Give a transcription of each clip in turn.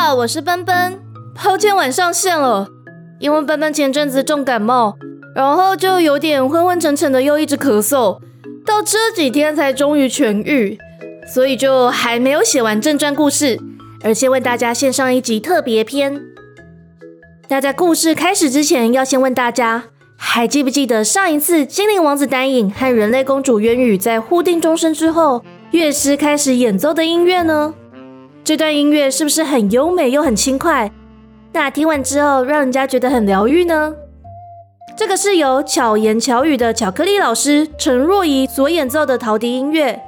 好，我是奔奔。抱歉晚上线了，因为奔奔前阵子重感冒，然后就有点昏昏沉沉的，又一直咳嗽，到这几天才终于痊愈，所以就还没有写完正传故事，而先为大家献上一集特别篇。那在故事开始之前，要先问大家，还记不记得上一次精灵王子丹影和人类公主渊羽在互定终身之后，乐师开始演奏的音乐呢？这段音乐是不是很优美又很轻快？那听完之后，让人家觉得很疗愈呢？这个是由巧言巧语的巧克力老师陈若仪所演奏的陶笛音乐。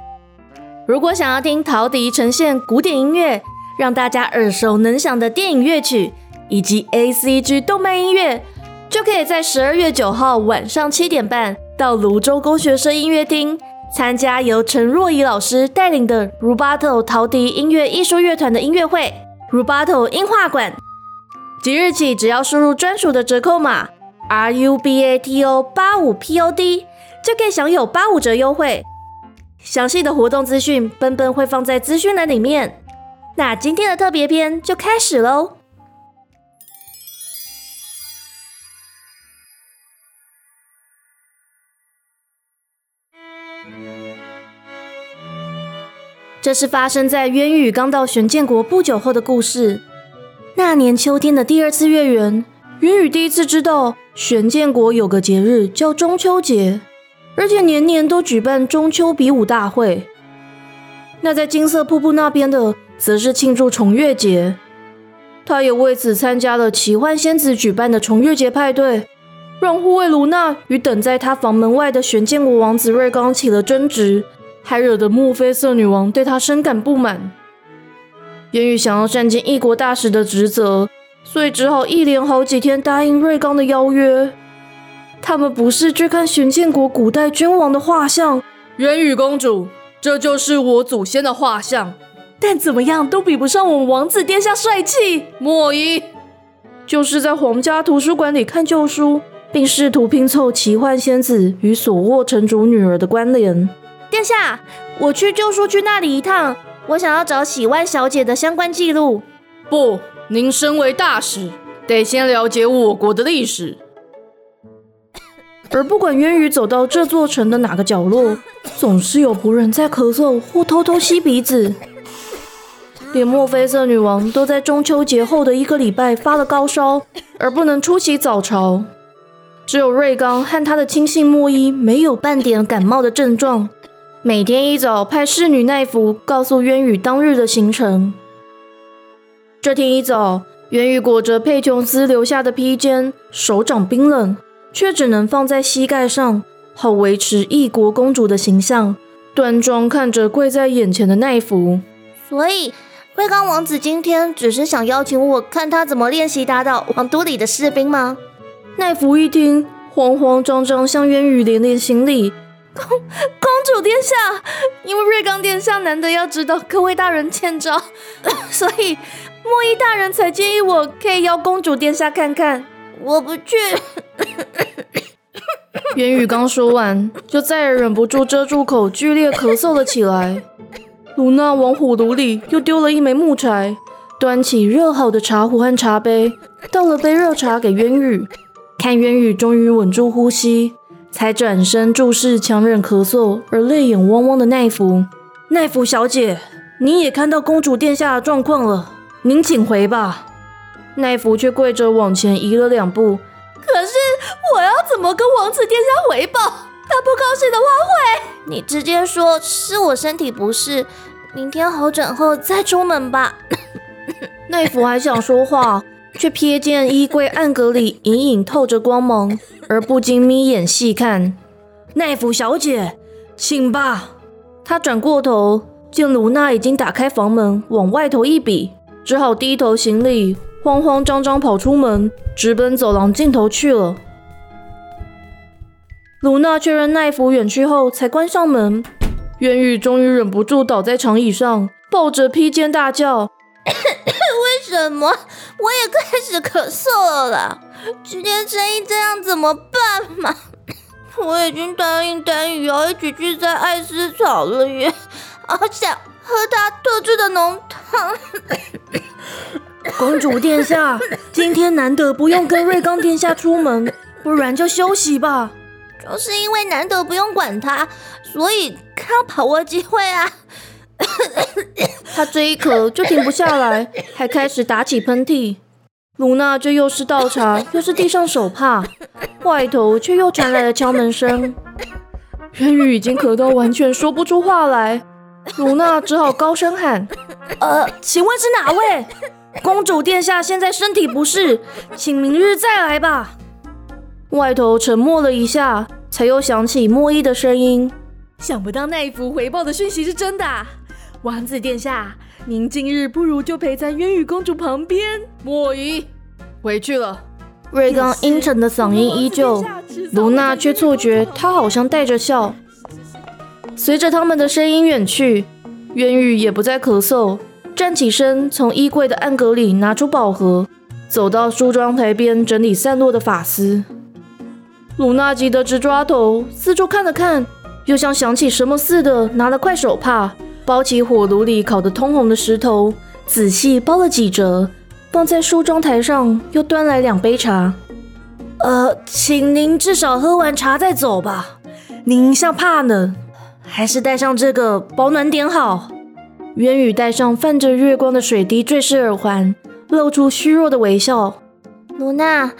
如果想要听陶笛呈现古典音乐，让大家耳熟能详的电影乐曲。以及 A C G 动漫音乐，就可以在十二月九号晚上七点半到泸州工学社音乐厅参加由陈若仪老师带领的 Rubato 陶笛音乐艺术乐团的音乐会 Rubato 音画馆。即日起，只要输入专属的折扣码 R U B A T O 八五 P O D，就可以享有八五折优惠。详细的活动资讯，奔奔会放在资讯栏里面。那今天的特别篇就开始喽。这是发生在渊羽刚到玄剑国不久后的故事。那年秋天的第二次月圆，渊羽第一次知道玄剑国有个节日叫中秋节，而且年年都举办中秋比武大会。那在金色瀑布那边的，则是庆祝重月节。他也为此参加了奇幻仙子举办的重月节派对，让护卫卢娜与等在他房门外的玄剑国王子瑞刚起了争执。还惹得墨菲色女王对他深感不满。言语想要善尽异国大使的职责，所以只好一连好几天答应瑞刚的邀约。他们不是去看玄剑国古代君王的画像，元宇公主，这就是我祖先的画像，但怎么样都比不上我们王子殿下帅气。莫伊就是在皇家图书馆里看旧书，并试图拼凑奇幻仙子与索沃城主女儿的关联。殿下，我去旧书区那里一趟，我想要找喜万小姐的相关记录。不，您身为大使，得先了解我国的历史。而不管渊羽走到这座城的哪个角落，总是有仆人在咳嗽或偷偷吸鼻子。连墨菲色女王都在中秋节后的一个礼拜发了高烧，而不能出席早朝。只有瑞刚和他的亲信莫伊没有半点感冒的症状。每天一早，派侍女奈芙告诉渊羽当日的行程。这天一早，渊羽裹着佩琼斯留下的披肩，手掌冰冷，却只能放在膝盖上，好维持异国公主的形象，端庄看着跪在眼前的奈芙。所以，瑞刚王子今天只是想邀请我看他怎么练习打倒王都里的士兵吗？奈芙一听，慌慌张张向渊羽连连行礼。公公主殿下，因为瑞刚殿下难得要知道各位大人欠招，所以莫伊大人才建议我可以邀公主殿下看看。我不去。元宇刚说完，就再也忍不住遮住口，剧烈咳嗽了起来。卢娜往火炉里又丢了一枚木柴，端起热好的茶壶和茶杯，倒了杯热茶给渊宇。看渊宇终于稳住呼吸。才转身注视强忍咳嗽而泪眼汪汪的奈芙。奈芙小姐，你也看到公主殿下的状况了，您请回吧。奈芙却跪着往前移了两步。可是我要怎么跟王子殿下回报？他不高兴的话会……你直接说是我身体不适，明天好转后再出门吧。奈芙还想说话。却瞥见衣柜暗格里隐隐透着光芒，而不禁眯眼细看。奈芙小姐，请吧。他转过头，见卢娜已经打开房门，往外头一比，只好低头行礼，慌慌张张跑出门，直奔走廊尽头去了。卢娜确认奈芙远去后，才关上门。元宇终于忍不住倒在长椅上，抱着披肩大叫。为什么我也开始咳嗽了啦？今天生意这样怎么办嘛？我已经答应丹羽要一起去摘艾斯草了耶，好想喝他特制的浓汤。公主殿下，今天难得不用跟瑞刚殿下出门，不然就休息吧。就是因为难得不用管他，所以要把握机会啊。他这一咳就停不下来，还开始打起喷嚏。卢娜这又是倒茶，又是递上手帕，外头却又传来了敲门声。渊宇已经咳到完全说不出话来，卢娜只好高声喊：“呃，请问是哪位？公主殿下现在身体不适，请明日再来吧。”外头沉默了一下，才又响起莫伊的声音：“想不到那一幅回报的讯息是真的，王子殿下，您今日不如就陪在渊羽公主旁边。”莫伊，回去了。瑞刚阴沉的嗓音依旧，卢娜却错觉他好像带着笑。随着他们的声音远去，渊羽也不再咳嗽，站起身，从衣柜的暗格里拿出宝盒，走到梳妆台边整理散落的发丝。卢娜急得直抓头，四周看了看，又像想起什么似的，拿了块手帕，包起火炉里烤得通红的石头，仔细包了几折。放在梳妆台上，又端来两杯茶。呃，请您至少喝完茶再走吧。您像怕冷，还是戴上这个保暖点好。渊宇戴上泛着月光的水滴坠饰耳环，露出虚弱的微笑。卢娜，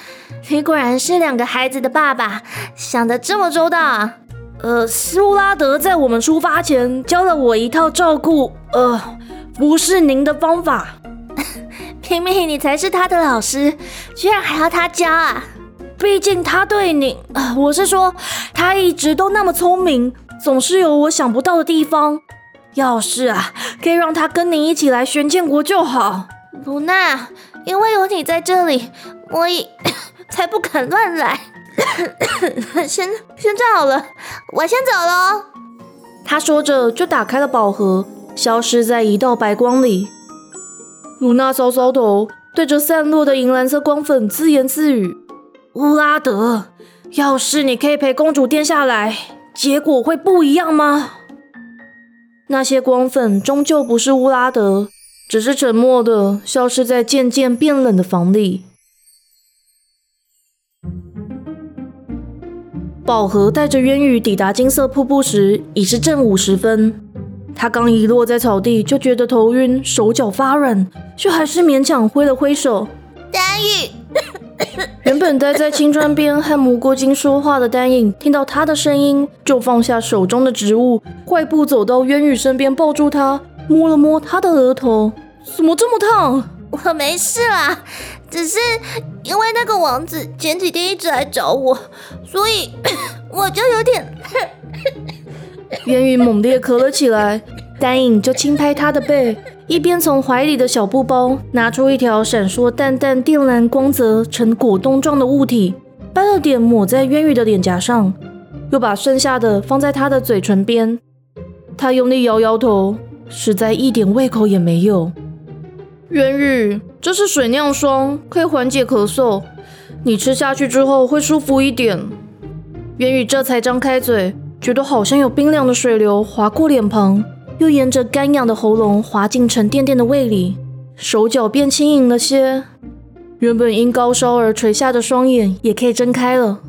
你果然是两个孩子的爸爸，想得这么周到啊。呃，苏拉德在我们出发前教了我一套照顾，呃，不是您的方法。明明你才是他的老师，居然还要他教啊！毕竟他对你，我是说，他一直都那么聪明，总是有我想不到的地方。要是啊，可以让他跟你一起来玄剑国就好。卢娜，因为有你在这里，我也 才不肯乱来。先先站好了，我先走喽。他说着就打开了宝盒，消失在一道白光里。露娜搔搔头，对着散落的银蓝色光粉自言自语：“乌拉德，要是你可以陪公主殿下来，结果会不一样吗？”那些光粉终究不是乌拉德，只是沉默的消失在渐渐变冷的房里。宝盒带着渊羽抵达金色瀑布时，已是正午时分。他刚一落在草地，就觉得头晕，手脚发软，却还是勉强挥了挥手。丹影，原本待在青砖边和蘑菇精说话的丹影，听到他的声音，就放下手中的植物，快步走到渊羽身边，抱住他，摸了摸他的额头。怎么这么烫？我没事啦，只是因为那个王子前几天一直来找我，所以 我就有点。渊羽猛烈咳了起来，丹影就轻拍他的背，一边从怀里的小布包拿出一条闪烁淡淡靛蓝光泽、呈果冻状的物体，掰了点抹在渊羽的脸颊上，又把剩下的放在他的嘴唇边。他用力摇摇头，实在一点胃口也没有。渊羽，这是水酿霜，可以缓解咳嗽，你吃下去之后会舒服一点。渊羽这才张开嘴。觉得好像有冰凉的水流划过脸庞，又沿着干痒的喉咙滑进沉甸甸的胃里，手脚变轻盈了些。原本因高烧而垂下的双眼也可以睁开了。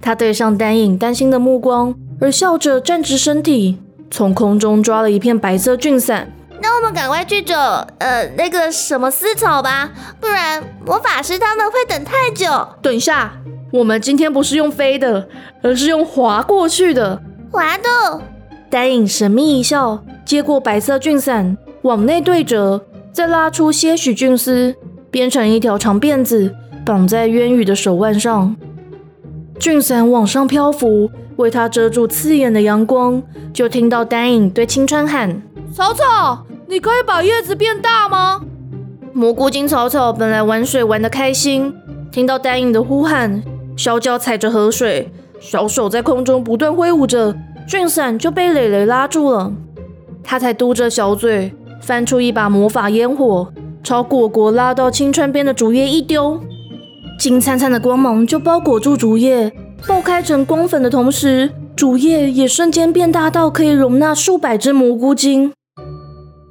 他对上丹影担心的目光，而笑着站直身体，从空中抓了一片白色菌伞。那我们赶快去找呃那个什么丝草吧，不然魔法师他们会等太久。等一下。我们今天不是用飞的，而是用滑过去的。滑的。丹影神秘一笑，接过白色菌伞，往内对折，再拉出些许菌丝，编成一条长辫子，绑在渊羽的手腕上。菌伞往上漂浮，为他遮住刺眼的阳光。就听到丹影对青川喊：“草草，你可以把叶子变大吗？”蘑菇精草草本来玩水玩得开心，听到丹影的呼喊。小脚踩着河水，小手在空中不断挥舞着，菌伞就被蕾蕾拉住了。他才嘟着小嘴，翻出一把魔法烟火，朝果果拉到青川边的竹叶一丢，金灿灿的光芒就包裹住竹叶，爆开成光粉的同时，竹叶也瞬间变大到可以容纳数百只蘑菇精。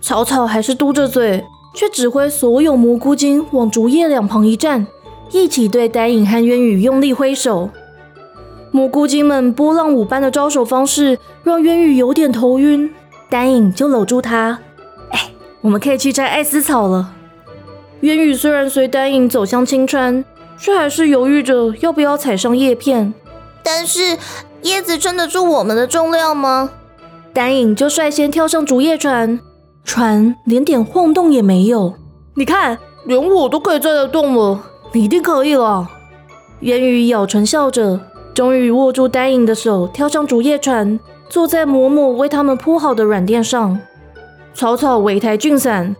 草草还是嘟着嘴，却指挥所有蘑菇精往竹叶两旁一站，一起对丹影和渊羽用力挥手。蘑菇精们波浪舞般的招手方式，让渊羽有点头晕。丹影就搂住他，哎，我们可以去摘艾丝草了。渊羽虽然随丹影走向青川，却还是犹豫着要不要踩上叶片。但是叶子撑得住我们的重量吗？丹影就率先跳上竹叶船，船连点晃动也没有。你看，连我都可以载得动了，你一定可以了。渊羽咬唇笑着，终于握住丹影的手，跳上竹叶船，坐在嬷嬷为他们铺好的软垫上。草草围台俊伞，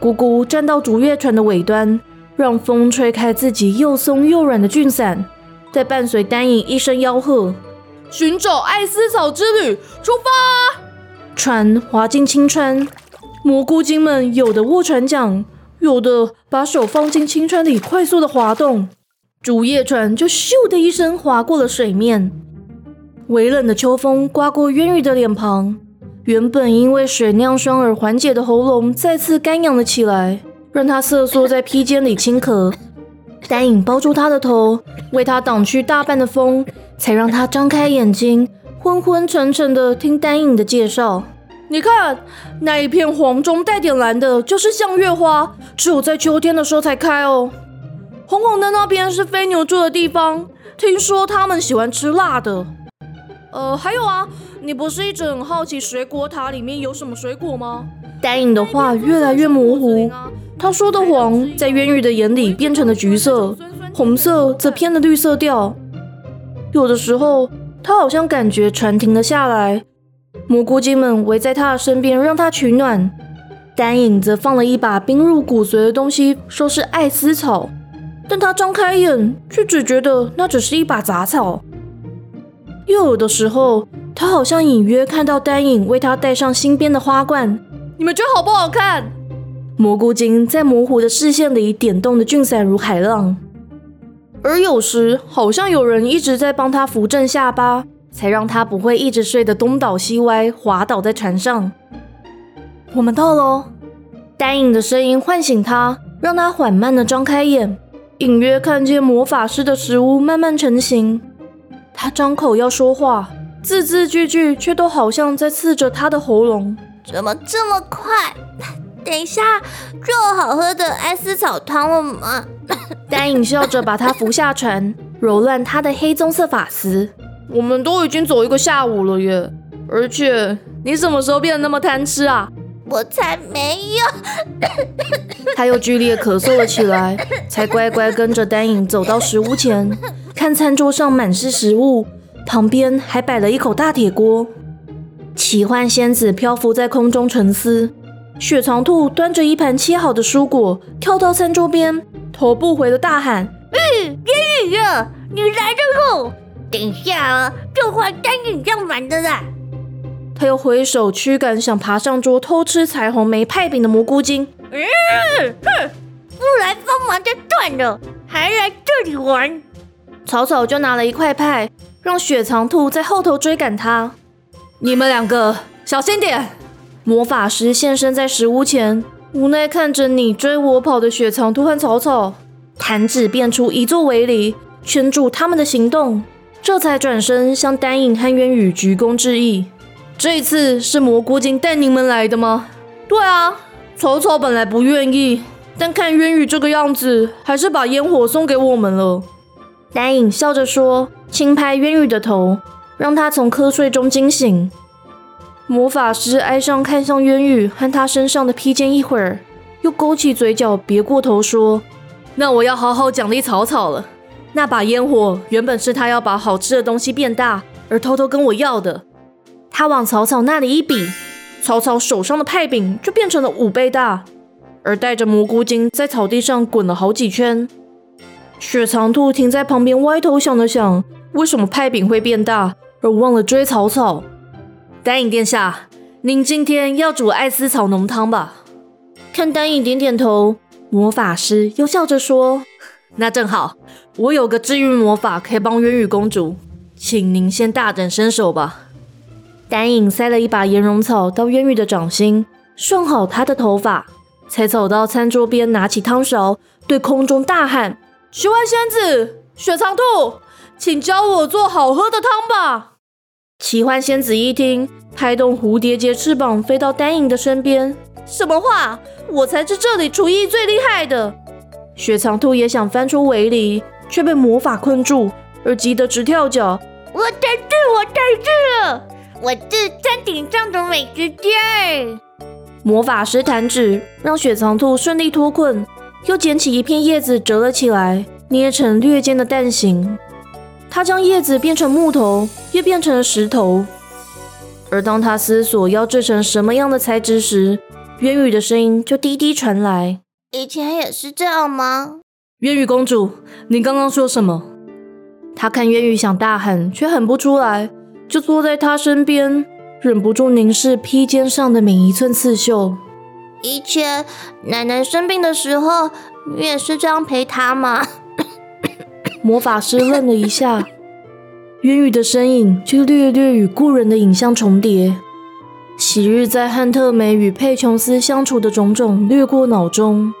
姑姑站到竹叶船的尾端，让风吹开自己又松又软的俊伞，再伴随丹影一声吆喝。寻找艾丝草之旅，出发！船划进青川，蘑菇精们有的握船桨，有的把手放进青川里，快速的滑动，竹叶船就咻的一声划过了水面。微冷的秋风刮过渊羽的脸庞，原本因为水酿霜而缓解的喉咙再次干痒了起来，让他瑟缩在披肩里轻咳。丹影包住他的头，为他挡去大半的风。才让他张开眼睛，昏昏沉沉的听丹影的介绍。你看，那一片黄中带点蓝的，就是向月花，只有在秋天的时候才开哦。红红的那边是飞牛住的地方，听说他们喜欢吃辣的。呃，还有啊，你不是一直很好奇水果塔里面有什么水果吗？丹影的话越来越模糊，他说的黄在渊羽的眼里变成了橘色，红色则偏了绿色调。有的时候，他好像感觉船停了下来，蘑菇精们围在他的身边，让他取暖。丹影则放了一把冰入骨髓的东西，说是艾斯草，但他张开眼，却只觉得那只是一把杂草。又有的时候，他好像隐约看到丹影为他戴上新编的花冠。你们觉得好不好看？蘑菇精在模糊的视线里点动的俊伞如海浪。而有时，好像有人一直在帮他扶正下巴，才让他不会一直睡得东倒西歪，滑倒在船上。我们到了，丹影的声音唤醒他，让他缓慢地张开眼，隐约看见魔法师的食物慢慢成型。他张口要说话，字字句句却都好像在刺着他的喉咙。怎么这么快？等一下就有好喝的艾斯草汤了吗？丹影笑着把他扶下船，揉乱他的黑棕色发丝。我们都已经走一个下午了耶，而且你什么时候变得那么贪吃啊？我才没有。他又剧烈咳嗽了起来，才乖乖跟着丹影走到食物前，看餐桌上满是食物，旁边还摆了一口大铁锅。奇幻仙子漂浮在空中沉思。雪藏兔端着一盘切好的蔬果，跳到餐桌边，头不回的大喊：“嗯，烟雨啊，你来的喽！等一下啊，就换单影要玩的啦！”他又挥手驱赶想爬上桌偷吃彩虹梅派饼的蘑菇精。嗯，哼，不来帮忙就断了，还来这里玩？草草就拿了一块派，让雪藏兔在后头追赶他。你们两个小心点！魔法师现身在石屋前，无奈看着你追我跑的雪藏兔和草草，弹指变出一座围篱，圈住他们的行动，这才转身向丹影和渊羽鞠躬致意。这次是蘑菇精带你们来的吗？对啊，草草本来不愿意，但看渊羽这个样子，还是把烟火送给我们了。丹影笑着说，轻拍渊羽的头，让他从瞌睡中惊醒。魔法师哀伤看向渊羽和他身上的披肩，一会儿又勾起嘴角，别过头说：“那我要好好奖励草草了。那把烟火原本是他要把好吃的东西变大，而偷偷跟我要的。”他往草草那里一比，草草手上的派饼就变成了五倍大，而带着蘑菇精在草地上滚了好几圈。雪藏兔停在旁边，歪头想了想，为什么派饼会变大，而忘了追草草。丹影殿下，您今天要煮艾斯草浓汤吧？看丹影点点头，魔法师又笑着说：“ 那正好，我有个治愈魔法可以帮渊羽公主，请您先大展身手吧。”丹影塞了一把岩绒草到渊羽的掌心，顺好她的头发，才走到餐桌边，拿起汤勺，对空中大喊：“奇幻仙子，雪藏兔，请教我做好喝的汤吧！”奇幻仙子一听，拍动蝴蝶结翅膀，飞到丹影的身边。什么话？我才是这里厨艺最厉害的。雪藏兔也想翻出围篱，却被魔法困住，而急得直跳脚。我得治，我得治了！我是山顶上的美食家。魔法师弹指，让雪藏兔顺利脱困，又捡起一片叶子折了起来，捏成略尖的蛋形。他将叶子变成木头，又变成了石头。而当他思索要制成什么样的材质时，渊羽的声音就滴滴传来：“以前也是这样吗？”渊羽公主，你刚刚说什么？他看渊羽想大喊，却喊不出来，就坐在他身边。忍不住凝视披肩上的每一寸刺绣。以前奶奶生病的时候，你也是这样陪她吗？魔法师愣了一下，渊羽的身影却略略与故人的影像重叠。昔日在汉特梅与佩琼斯相处的种种掠过脑中，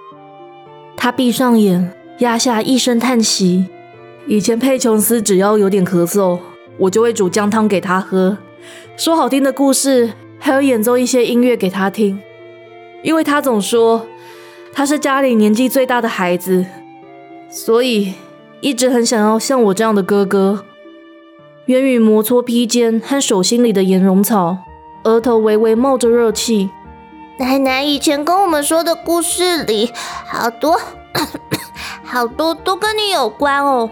他闭上眼，压下一声叹息。以前佩琼斯只要有点咳嗽，我就会煮姜汤给他喝。说好听的故事，还有演奏一些音乐给他听，因为他总说他是家里年纪最大的孩子，所以一直很想要像我这样的哥哥。渊羽摩搓披肩和手心里的岩绒草，额头微微冒着热气。奶奶以前跟我们说的故事里，好多好多都跟你有关哦。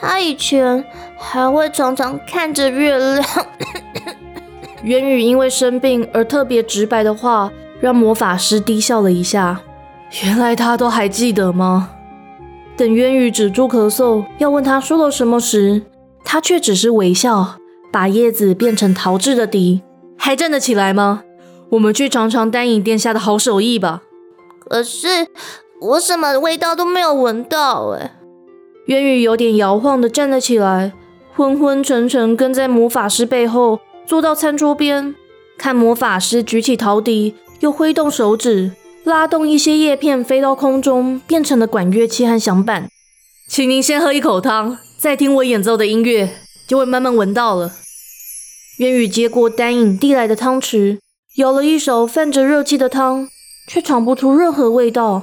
他以前还会常常看着月亮。渊羽因为生病而特别直白的话，让魔法师低笑了一下。原来他都还记得吗？等渊羽止住咳嗽，要问他说了什么时，他却只是微笑，把叶子变成陶制的笛，还站得起来吗？我们去尝尝丹影殿下的好手艺吧。可是我什么味道都没有闻到哎。渊羽有点摇晃的站了起来，昏昏沉沉跟在魔法师背后。坐到餐桌边，看魔法师举起陶笛，又挥动手指，拉动一些叶片飞到空中，变成了管乐器和响板。请您先喝一口汤，再听我演奏的音乐，就会慢慢闻到了。渊羽接过丹影递来的汤匙，舀了一勺泛着热气的汤，却尝不出任何味道。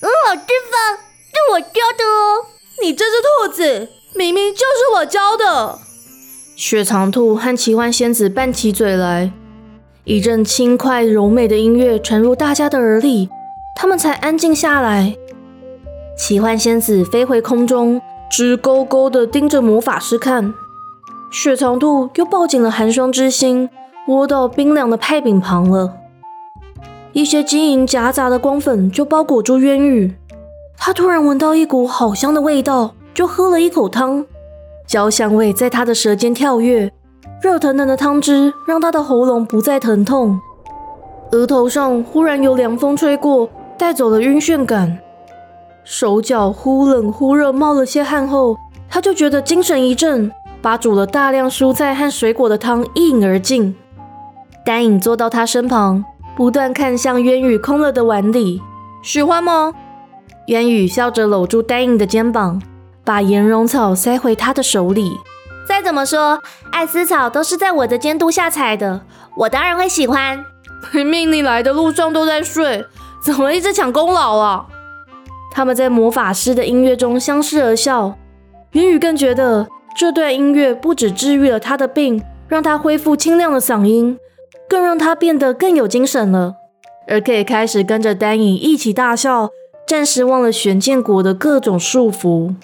很好吃吧？是我教的哦。你这只兔子，明明就是我教的。雪藏兔和奇幻仙子拌起嘴来，一阵轻快柔美的音乐传入大家的耳里，他们才安静下来。奇幻仙子飞回空中，直勾勾地盯着魔法师看。雪藏兔又抱紧了寒霜之心，窝到冰凉的派柄旁了。一些晶莹夹杂的光粉就包裹住渊羽。他突然闻到一股好香的味道，就喝了一口汤。焦香味在他的舌尖跳跃，热腾腾的汤汁让他的喉咙不再疼痛，额头上忽然有凉风吹过，带走了晕眩感，手脚忽冷忽热，冒了些汗后，他就觉得精神一振，把煮了大量蔬菜和水果的汤一饮而尽。丹影坐到他身旁，不断看向渊羽空了的碗里，喜欢吗？渊羽笑着搂住丹影的肩膀。把岩绒草塞回他的手里。再怎么说，艾斯草都是在我的监督下采的，我当然会喜欢。明明你来的路上都在睡，怎么一直抢功劳啊？他们在魔法师的音乐中相视而笑。云雨更觉得这段音乐不止治愈了他的病，让他恢复清亮的嗓音，更让他变得更有精神了，而可以开始跟着丹影一起大笑，暂时忘了玄剑国的各种束缚。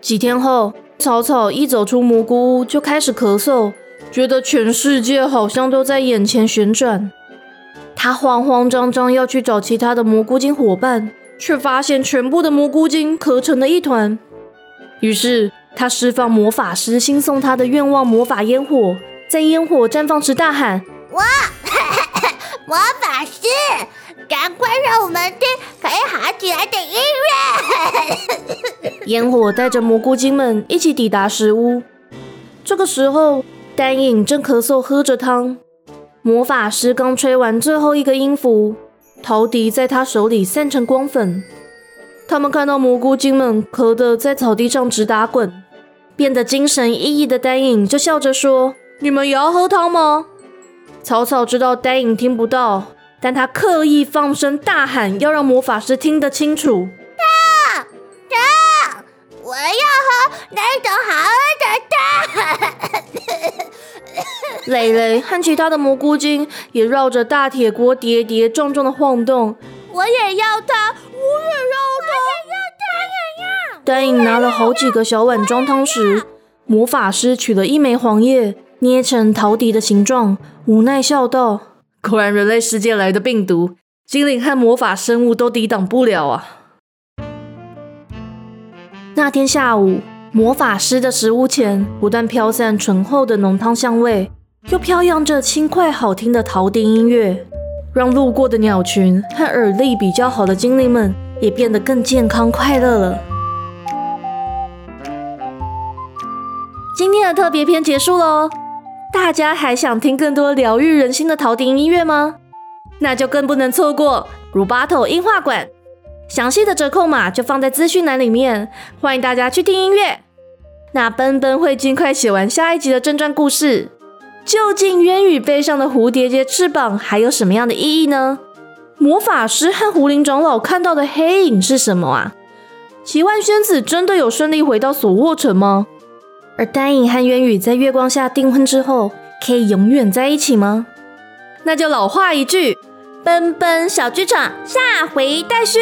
几天后，草草一走出蘑菇屋就开始咳嗽，觉得全世界好像都在眼前旋转。他慌慌张张要去找其他的蘑菇精伙伴，却发现全部的蘑菇精咳成了一团。于是他释放魔法师新送他的愿望魔法烟火，在烟火绽放时大喊：“哇，魔法师！”赶快让我们听可以好起来的音乐！烟火带着蘑菇精们一起抵达石屋。这个时候，丹影正咳嗽喝着汤，魔法师刚吹完最后一个音符，陶笛在他手里散成光粉。他们看到蘑菇精们咳得在草地上直打滚，变得精神奕奕的丹影就笑着说：“你们也要喝汤吗？”草草知道丹影听不到，但他刻意放声大喊，要让魔法师听得清楚：“汤汤，我要喝那种好喝的汤。”蕾蕾和其他的蘑菇精也绕着大铁锅跌跌撞撞的晃动。我也要汤，我也要汤，我也要汤。丹影拿了好几个小碗装汤时，魔法师取了一枚黄叶，捏成陶笛的形状，无奈笑道：“果然，人类世界来的病毒，精灵和魔法生物都抵挡不了啊！” 那天下午，魔法师的食物前不断飘散醇厚的浓汤香味，又飘扬着轻快好听的陶笛音乐，让路过的鸟群和耳力比较好的精灵们也变得更健康快乐了。今天的特别篇结束喽，大家还想听更多疗愈人心的陶笛音乐吗？那就更不能错过 Rubato 音画馆。详细的折扣码就放在资讯栏里面，欢迎大家去听音乐。那奔奔会尽快写完下一集的正传故事。究竟渊羽背上的蝴蝶结翅膀还有什么样的意义呢？魔法师和狐灵长老看到的黑影是什么啊？奇幻仙子真的有顺利回到索沃城吗？而丹影和渊宇在月光下订婚之后，可以永远在一起吗？那就老话一句。奔奔小剧场，下回待续。